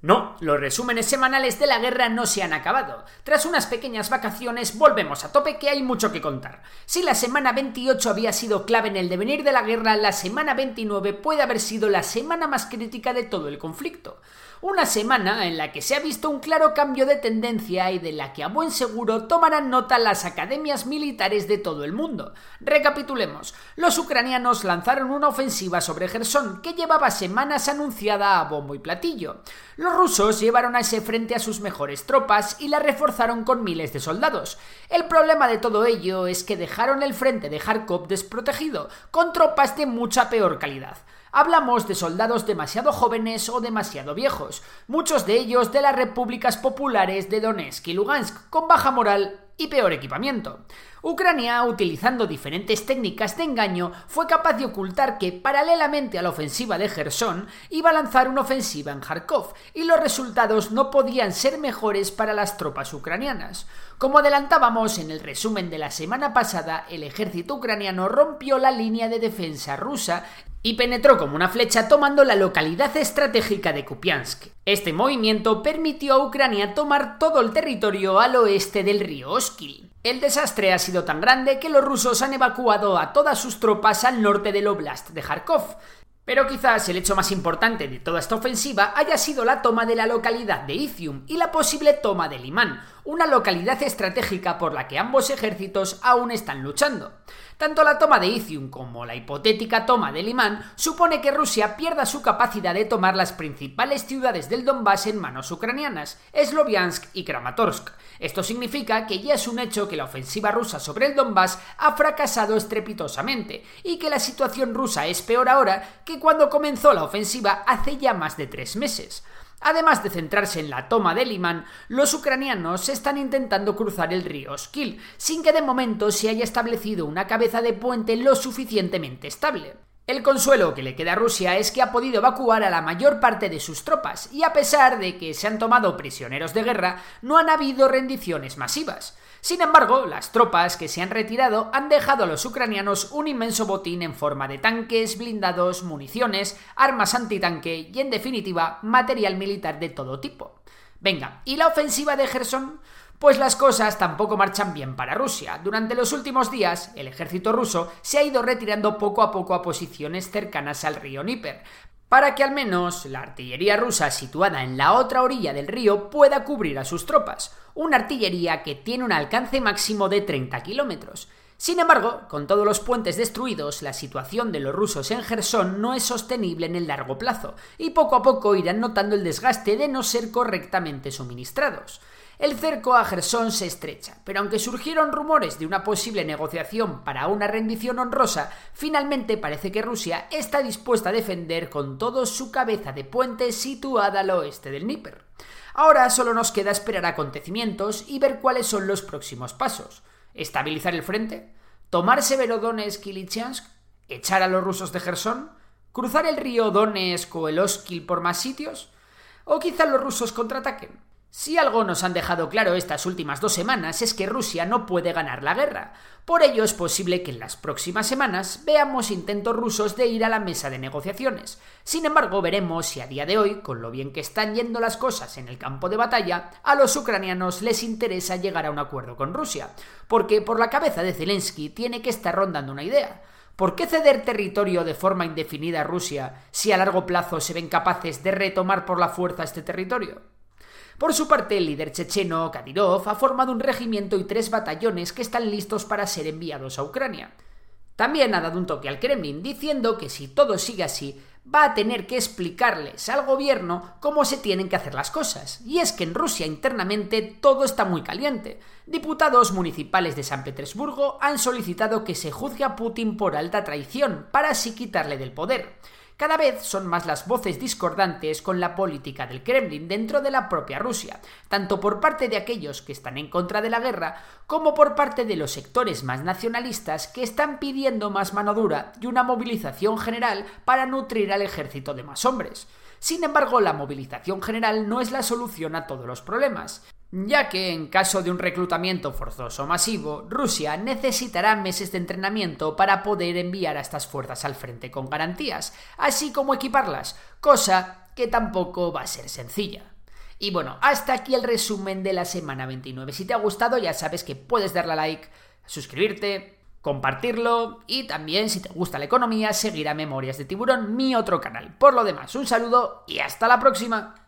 No, los resúmenes semanales de la guerra no se han acabado. Tras unas pequeñas vacaciones volvemos a tope que hay mucho que contar. Si la semana 28 había sido clave en el devenir de la guerra, la semana 29 puede haber sido la semana más crítica de todo el conflicto. Una semana en la que se ha visto un claro cambio de tendencia y de la que a buen seguro tomarán nota las academias militares de todo el mundo. Recapitulemos. Los ucranianos lanzaron una ofensiva sobre Gerson que llevaba semanas anunciada a bombo y platillo. Los rusos llevaron a ese frente a sus mejores tropas y la reforzaron con miles de soldados. El problema de todo ello es que dejaron el frente de Kharkov desprotegido, con tropas de mucha peor calidad. Hablamos de soldados demasiado jóvenes o demasiado viejos, muchos de ellos de las repúblicas populares de Donetsk y Lugansk, con baja moral y peor equipamiento. Ucrania, utilizando diferentes técnicas de engaño, fue capaz de ocultar que, paralelamente a la ofensiva de Gerson, iba a lanzar una ofensiva en Kharkov, y los resultados no podían ser mejores para las tropas ucranianas. Como adelantábamos en el resumen de la semana pasada, el ejército ucraniano rompió la línea de defensa rusa y penetró como una flecha tomando la localidad estratégica de Kupiansk. Este movimiento permitió a Ucrania tomar todo el territorio al oeste del río Oskil. El desastre ha sido tan grande que los rusos han evacuado a todas sus tropas al norte del oblast de Kharkov. Pero quizás el hecho más importante de toda esta ofensiva haya sido la toma de la localidad de Izium y la posible toma de Limán, una localidad estratégica por la que ambos ejércitos aún están luchando. Tanto la toma de Izium como la hipotética toma de Limán supone que Rusia pierda su capacidad de tomar las principales ciudades del Donbass en manos ucranianas, Sloviansk y Kramatorsk. Esto significa que ya es un hecho que la ofensiva rusa sobre el Donbass ha fracasado estrepitosamente y que la situación rusa es peor ahora que cuando comenzó la ofensiva hace ya más de tres meses. Además de centrarse en la toma de Limán, los ucranianos están intentando cruzar el río Skil, sin que de momento se haya establecido una cabeza de puente lo suficientemente estable. El consuelo que le queda a Rusia es que ha podido evacuar a la mayor parte de sus tropas, y a pesar de que se han tomado prisioneros de guerra, no han habido rendiciones masivas. Sin embargo, las tropas que se han retirado han dejado a los ucranianos un inmenso botín en forma de tanques, blindados, municiones, armas antitanque y, en definitiva, material militar de todo tipo. Venga, ¿y la ofensiva de Gerson? Pues las cosas tampoco marchan bien para Rusia. Durante los últimos días, el ejército ruso se ha ido retirando poco a poco a posiciones cercanas al río Níper, para que al menos la artillería rusa situada en la otra orilla del río pueda cubrir a sus tropas, una artillería que tiene un alcance máximo de 30 kilómetros. Sin embargo, con todos los puentes destruidos, la situación de los rusos en Gerson no es sostenible en el largo plazo, y poco a poco irán notando el desgaste de no ser correctamente suministrados. El cerco a Gerson se estrecha, pero aunque surgieron rumores de una posible negociación para una rendición honrosa, finalmente parece que Rusia está dispuesta a defender con todo su cabeza de puente situada al oeste del Níper. Ahora solo nos queda esperar acontecimientos y ver cuáles son los próximos pasos. ¿Estabilizar el frente? ¿Tomar Severodonetsk y? ¿Echar a los rusos de Gerson? ¿Cruzar el río Donetsk o el Oskil por más sitios? ¿O quizá los rusos contraataquen? Si algo nos han dejado claro estas últimas dos semanas es que Rusia no puede ganar la guerra. Por ello es posible que en las próximas semanas veamos intentos rusos de ir a la mesa de negociaciones. Sin embargo, veremos si a día de hoy, con lo bien que están yendo las cosas en el campo de batalla, a los ucranianos les interesa llegar a un acuerdo con Rusia. Porque por la cabeza de Zelensky tiene que estar rondando una idea. ¿Por qué ceder territorio de forma indefinida a Rusia si a largo plazo se ven capaces de retomar por la fuerza este territorio? Por su parte, el líder checheno, Kadyrov, ha formado un regimiento y tres batallones que están listos para ser enviados a Ucrania. También ha dado un toque al Kremlin diciendo que si todo sigue así, va a tener que explicarles al gobierno cómo se tienen que hacer las cosas. Y es que en Rusia internamente todo está muy caliente. Diputados municipales de San Petersburgo han solicitado que se juzgue a Putin por alta traición para así quitarle del poder. Cada vez son más las voces discordantes con la política del Kremlin dentro de la propia Rusia, tanto por parte de aquellos que están en contra de la guerra, como por parte de los sectores más nacionalistas que están pidiendo más mano dura y una movilización general para nutrir al ejército de más hombres. Sin embargo, la movilización general no es la solución a todos los problemas ya que en caso de un reclutamiento forzoso masivo, Rusia necesitará meses de entrenamiento para poder enviar a estas fuerzas al frente con garantías, así como equiparlas, cosa que tampoco va a ser sencilla. Y bueno, hasta aquí el resumen de la semana 29. Si te ha gustado ya sabes que puedes darle a like, suscribirte, compartirlo y también si te gusta la economía seguir a Memorias de Tiburón, mi otro canal. Por lo demás, un saludo y hasta la próxima.